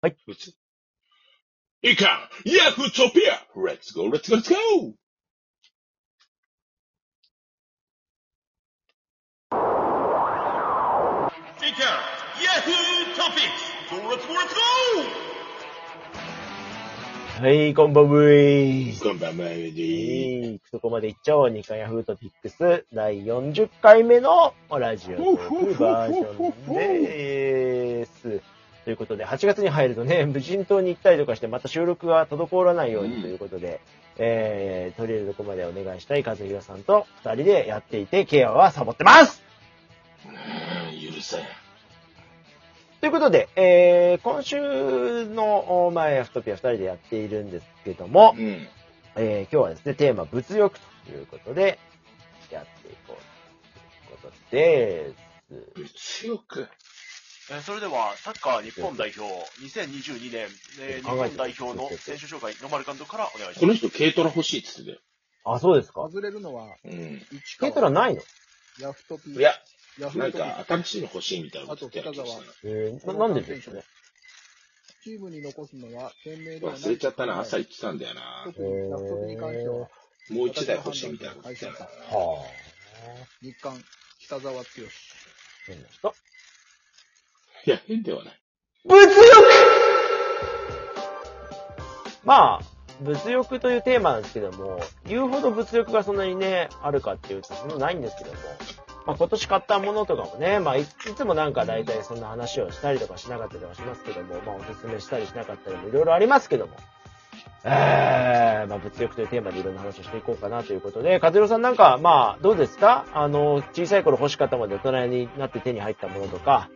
はい。いいかヤフートピアレッツゴーレッツゴーレッツゴーいいかヤフートピックスゴーレッツゴーレッツゴはい、こんばんはー。ーこんばんはではい、そこまで行っちゃおう。2回ヤフートピックス第40回目のラジオトークバージョンでーす。ということで、8月に入るとね、無人島に行ったりとかして、また収録が滞らないようにということで、えー、とりあえずどこまでお願いしたい和弘さんと2人でやっていて、ケアはサボってますうん許せん。ということで、えー、今週の前、アフトピア2人でやっているんですけども、うん。えー今日はですね、テーマ、物欲ということで、やっていこうということです。物欲？えーそれでは、サッカー日本代表、2022年、えー日本代表の選手紹介、野丸監督からお願いします。この人軽トラ欲しいっつってたよ。あ、そうですか。外れるのは、うん。市軽トラないの？ヤフトピいや、ヤフートピなんか新しいの欲しいみたいなこと言ってたえー、ななんでですかね？チームに残すのは鮮明ではない。忘れちゃったな、朝言ってたんだよな。特にヤフトピに関しては、もう一台欲しいみたいなこと言ってたな。は日韓、北沢剛。ぁ。いや、変ではない。物欲！まあ、物欲というテーマなんですけども、言うほど物欲がそんなにね、あるかっていうとそんなないんですけども、まあ今年買ったものとかもね、まあいいつもなんか大体そんな話をしたりとかしなかったりはしますけども、まあおすすめしたりしなかったりもいろいろありますけども、えー、まあ物欲というテーマでいろんな話をしていこうかなということで、和弘さんなんか、まあどうですか？あの、小さい頃欲しかったもので大人になって手に入ったものとか、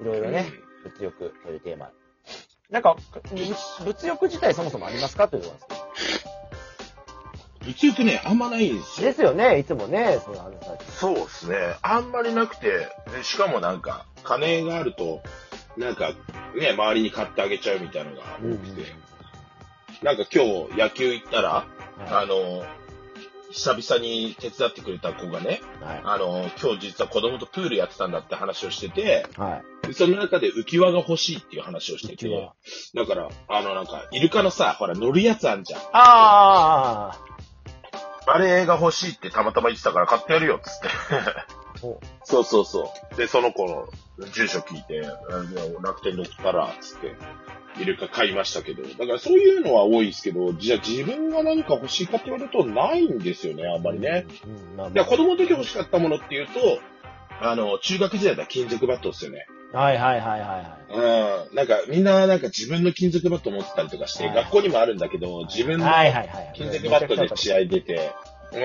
いろいろね、物欲というテーマ。なんか、物物欲自体そもそもありますかというのなんです物欲ね、あんまないんですよ。ですよね、いつもね、その話されてそうですね。あんまりなくて、でしかもなんか、金があると、なんか、ね、周りに買ってあげちゃうみたいなのが多くて。なんか今日野球行ったら、はあの、久々に手伝ってくれた子がね、い。はい。あの、今日実は子供とプールやってたんだって話をしてて、はい。でその中で浮き輪が欲しいっていう話をしててだから、あのなんか、イルカのさ、ほら乗るやつあんじゃん。ああれが欲しいってたまたま言ってたから買ってやるよ、つって。おそうそうそう。で、その子の住所聞いて、あの楽天に送ったら、つって、イルカ買いましたけど。だからそういうのは多いですけど、じゃあ自分が何か欲しいかって言われるとないんですよね、あんまりね。。うん、子供の時欲しかったものっていうと、あの、中学時代だったら金属バットですよね。はいはいはいはいはい。うん。なんか、みんななんか自分の金属バット持ってたりとかして、はい学校にもあるんだけど、自分のはいはいはい。金属バットで試合出て、う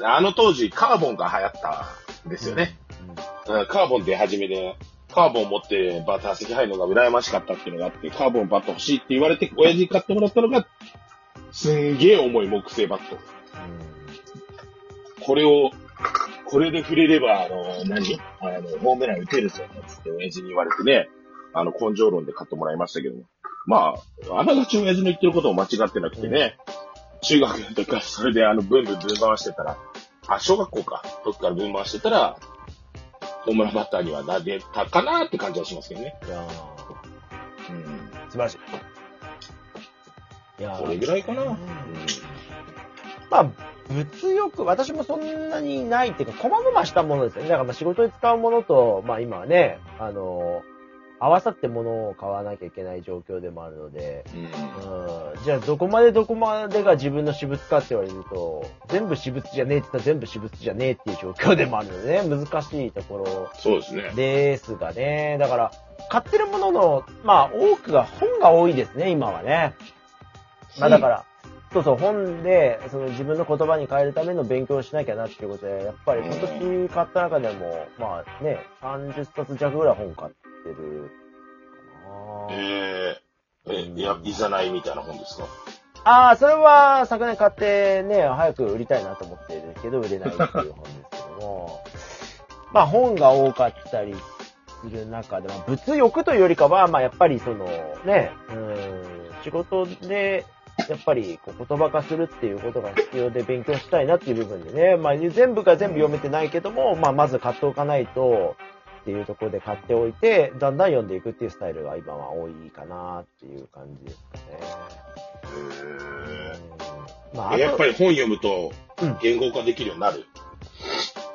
ん。あの当時、カーボンが流行ったんですよね。うん。うん、カーボン出始めで、カーボン持ってバッター席入るのが羨ましかったっていうのがあって、カーボンバット欲しいって言われて、親父に買ってもらったのが、すんげえ重い木製バット。これを、これで触れれば、あの、何？あの、ホームラン打てるぞ、つって親父に言われてね、あの、根性論で買ってもらいましたけども。まあ、あながち親父の言ってることも間違ってなくてね、中学の時からそれであの、ブンブンブン回してたら、あ、小学校か、時からブン回してたら、ホームランバッターにはなれたかなって感じはしますけどね。いやうん。ー素晴らしい。いやーそれぐらいかな。うん。まあ、物欲、私もそんなにないっていうか、細々したものですよね。だからまあ仕事で使うものと、まあ今はね、あの合わさって物を買わなきゃいけない状況でもあるので、うん。うん、じゃあどこまでどこまでが自分の私物かって言われると、全部私物じゃねえって言ったら全部私物じゃねえっていう状況でもあるのでね、難しいところそうですね。ですがね。だから、買ってるものの、まあ多くが本が多いですね、今はね。まあだから、そうそう、本で、その自分の言葉に変えるための勉強をしなきゃなっていうことで、やっぱり今年買った中でも、まあね、30冊弱ぐらい本買ってるかな。えー、え、いや、いざないみたいな本ですか？ああ、それは昨年買ってね、早く売りたいなと思ってるけど、売れないっていう本ですけども、まあ本が多かったりする中で、まあ物欲というよりかは、まあやっぱりそのね、うん、仕事で、やっぱりこう言葉化するっていうことが必要で勉強したいなっていう部分でね、まあ全部が全部読めてないけども、まあまず買っておかないと、っていうところで買っておいて、だんだん読んでいくっていうスタイルが今は多いかなっていう感じですかね。うんまあ、やっぱり本読むとうん言語化できるようになる？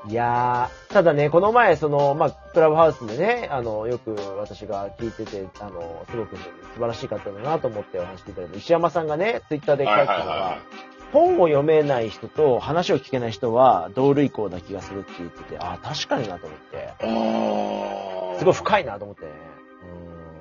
いやー、ただね、この前、その、まあ、クラブハウスでね、あの、よく私が聞いてて、あの、すごく素晴らしい方だなと思ってお話していただいた石山さんがね、ツイッターで書いてたのは、本を読めない人と話を聞けない人は同類項な気がするって言ってて、ああ、確かになと思って。すごい深いなと思ってね。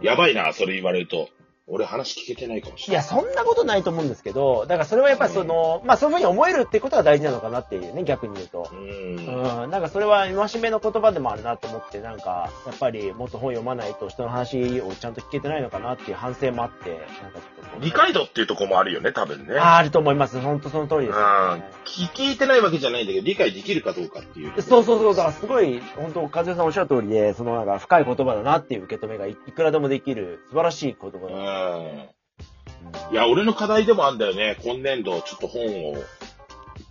うんやばいな、それ言われると。俺話聞けてないかもしいや、れない。そんなことないと思うんですけど、だからそれはやっぱりその、まあそういうふうに思えるってことが大事なのかなっていうね、逆に言うと。うん。うん、なんかそれは戒めの言葉でもあるなと思って、なんか、やっぱりもっと本読まないと人の話をちゃんと聞けてないのかなっていう反省もあって、なんか理解度っていうところもあるよね、多分ね。あーあると思います。本当その通りです。聞聞いてないわけじゃないんだけど、理解できるかどうかっていう。そうそうそう、だからすごい、本当、和代さんおっしゃる通りで、そのなんか深い言葉だなっていう受け止めがいいくらでもできる素晴らしい言葉うだな。ん。いや、俺の課題でもあるんだよね。今年度、ちょっと本を、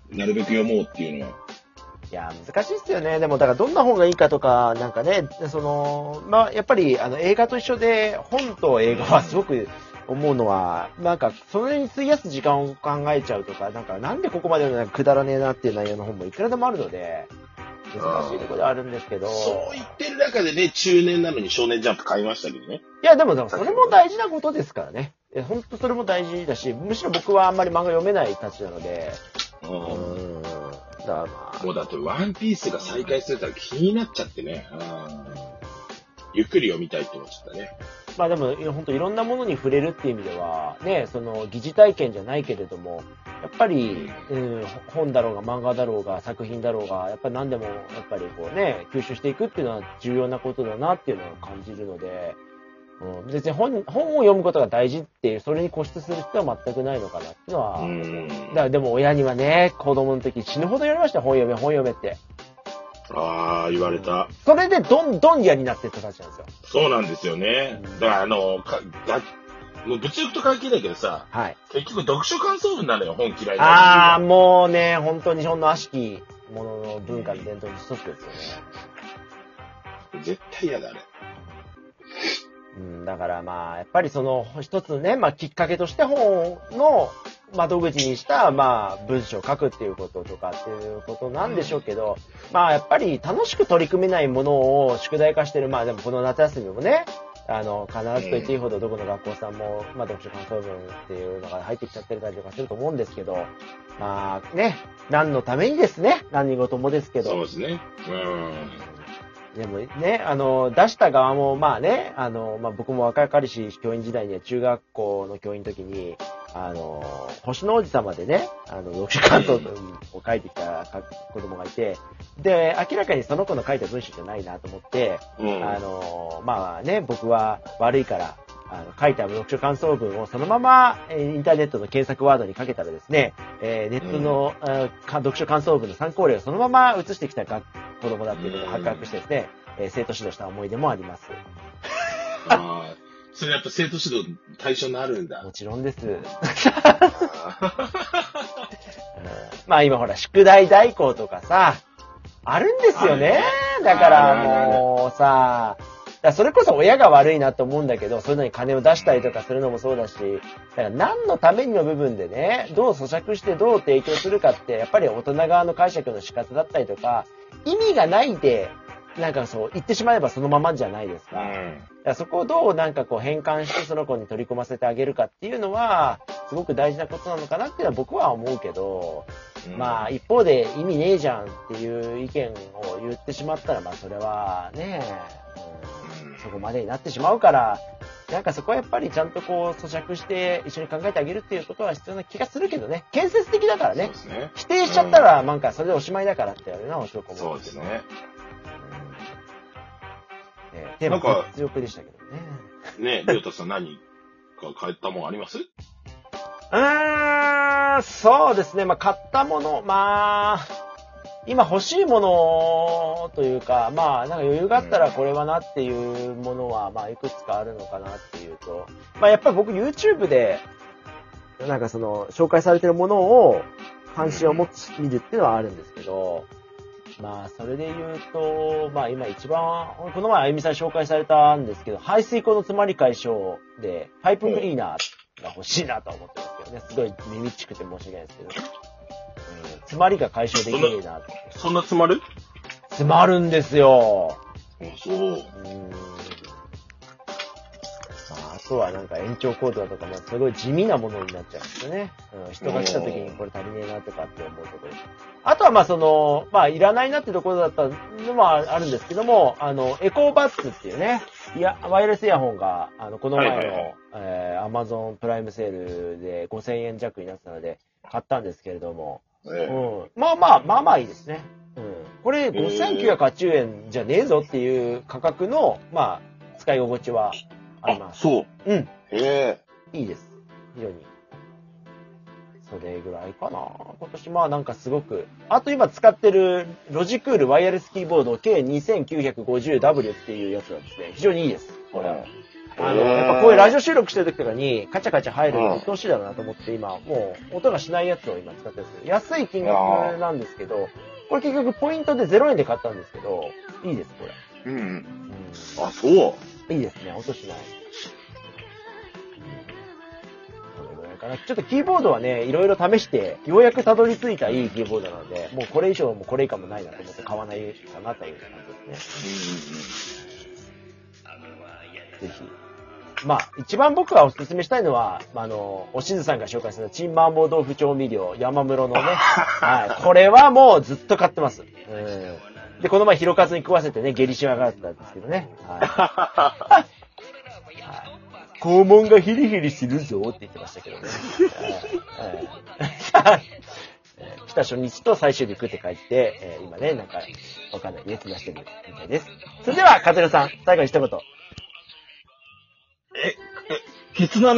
なるべく読もうっていうのは。いや、難しいっすよね。でも、だからどんな本がいいかとか、なんかね、その、まあ、やっぱり、あの、映画と一緒で、本と映画はすごく思うのは、なんか、それに費やす時間を考えちゃうとか、なんか、なんでここまでのなんかくだらねえなっていう内容の本もいくらでもあるので、難しいところではあるんですけど、そう言ってる中でね、中年なのに少年ジャンプ買いましたけどね。いや、でも、でもそれも大事なことですからね。え本当それも大事だし、むしろ僕はあんまり漫画読めないたちなので、う。うんん。だまあ、もうだって、ワンピースが再開するから気になっちゃってね。うん。ゆっくり読みたいって思っちゃったね。まあでも、本当いろんなものに触れるっていう意味では、ね、その、疑似体験じゃないけれども、やっぱり、うん、本だろうが漫画だろうが作品だろうが、やっぱり何でも、やっぱりこうね、吸収していくっていうのは重要なことだなっていうのを感じるので、うん、別に本、本を読むことが大事っていう、それに固執する必要は全くないのかなっていうのは、うん。だからでも親にはね、子供の時死ぬほど言われましたよ、本読め、本読めって。ああ、言われた。それでどんどん嫌になってったたちなんですよ。そうなんですよね。だから、あの、かがもう物欲と関係ないけどさ、はい。結局読書感想文なのよ、本嫌いああ、なもうね、本当に日本の悪しきものの文化の伝統の一つですよね。絶対嫌だ、あれ。うん、だからまあ、やっぱりその一つね、まあきっかけとして本の窓口にした、まあ文章を書くっていうこととかっていうことなんでしょうけど、まあやっぱり楽しく取り組めないものを宿題化してる、まあでもこの夏休みもね、あの、必ずと言っていいほどどこの学校さんも、まあ読書感想文っていうのが入ってきちゃってたりとかすると思うんですけど、まあね、何のためにですね、何事もですけど、そうですね。うん。でもね、あの、出した側も、まあね、あの、まあ僕も若かりし教員時代には中学校の教員の時に、あの、星の王子様でね、あの、読書感想文を書いてきたか子供がいて、で、明らかにその子の書いた文章じゃないなと思って、うん。あの、まあね、僕は悪いから、あの、書いた読書感想文をそのまま、えーインターネットの検索ワードにかけたらですね、えーネットの、あーか読書感想文の参考例をそのまま写してきた学子供だっていうことが発覚してですね、えー生徒指導した思い出もあります。それやっぱ生徒指導対象になるんだも。ちろんです。う んまあ今ほら、宿題代行とかさ、あるんですよね。だからもうさ、だそれこそ親が悪いなと思うんだけど、そういうのに金を出したりとかするのもそうだし、だから何のためにの部分でね、どう咀嚼してどう提供するかって、やっぱり大人側の解釈の仕方だったりとか、意味がないで、なんかそう、言ってしまえばそのままじゃないですか。だからそこをどうなんかこう変換してその子に取り込ませてあげるかっていうのは、すごく大事なことなのかなっていうのは僕は思うけど、うん。まあ一方で意味ねえじゃんっていう意見を言ってしまったら、まあそれはね、うんうんそこまでになってしまうから、なんかそこはやっぱりちゃんとこう咀嚼して一緒に考えてあげるっていうことは必要な気がするけどね。建設的だからねね。否定しちゃったらなんかそれでおしまいだからってあれな、おしろこ思そうですね。うんえーテーマなんか活力でしたけどね。ねりょうたさん何か変えたもんあります？うーん、そうですね。まあ、買ったもの、まあ、今欲しいものというか、まあ、なんか余裕があったらこれはなっていうものは、まあ、いくつかあるのかなっていうと、まあ、やっぱり僕 YouTube で、なんかその、紹介されてるものを関心を持つ、見るっていうのはあるんですけど、まあ、それで言うと、まあ今一番、この前あゆみさん紹介されたんですけど、排水溝の詰まり解消で、パイプクリーナーが欲しいなと思ってますけどね。すごい耳ちくて申し訳ないですけど。うん、詰まりが解消できねえなって。そんな詰まる？詰まるんですよ。そう。うーん。まあ、あとはなんか延長コードだとかもすごい地味なものになっちゃうんですよね。うん、人が来た時にこれ足りねえなとかって思うところ。あとはまあその、まあいらないなってところだったのもあるんですけども、あの、エコーバッツっていうね、いや、ワイヤレスイヤホンが、あの、この前の、はいはいはいえー、アマゾンプライムセールで5000円弱になってたので、買ったんですけれども、ええうん。まあまあ、まあまあいいですね。うん。これ5980円じゃねえぞっていう価格の、まあ、使い心地はありあ、ます。そう。うん。へえ。いいです。非常に。それぐらいかな。今年まあなんかすごく。あと今使ってるロジクールワイヤレスキーボード K2950W っていうやつなんですね。非常にいいです。これ。あの、やっぱこういうラジオ収録してる時とかにカチャカチャ入るの見通しだなと思って今、もう音がしないやつを今使ってるんですけど、安い金額なんですけど、これ結局ポイントで0円で買ったんですけど、いいです、これ。うん。うんあ、そう。いいですね、音しない。それぐらいかな。ちょっとキーボードはね、いろいろ試して、ようやくたどり着いたいいキーボードなので、もうこれ以上もこれ以下もないなと思って買わないかなという感じですね。ぜひ。まあ、一番僕がお勧めしたいのは、あの、おしずさんが紹介するチンマーボー豆腐調味料、山室のね、はい。これはもうずっと買ってます。うん。で、この前、ひろかずに食わせてね、下痢し上がったんですけどね。はい。肛門がヒリヒリするぞって言ってましたけどね。はいはい来た初日と最終日食って帰って、えー今ね、なんか、わかんない家暮らしてるみたいです。それでは、カズルさん、最後に一言。ケツの穴に